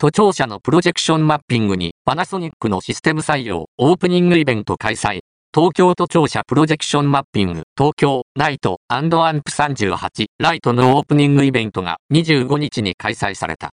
都庁舎のプロジェクションマッピングにパナソニックのシステム採用オープニングイベント開催。東京都庁舎プロジェクションマッピング東京ナイトアンプ38ライトのオープニングイベントが25日に開催された。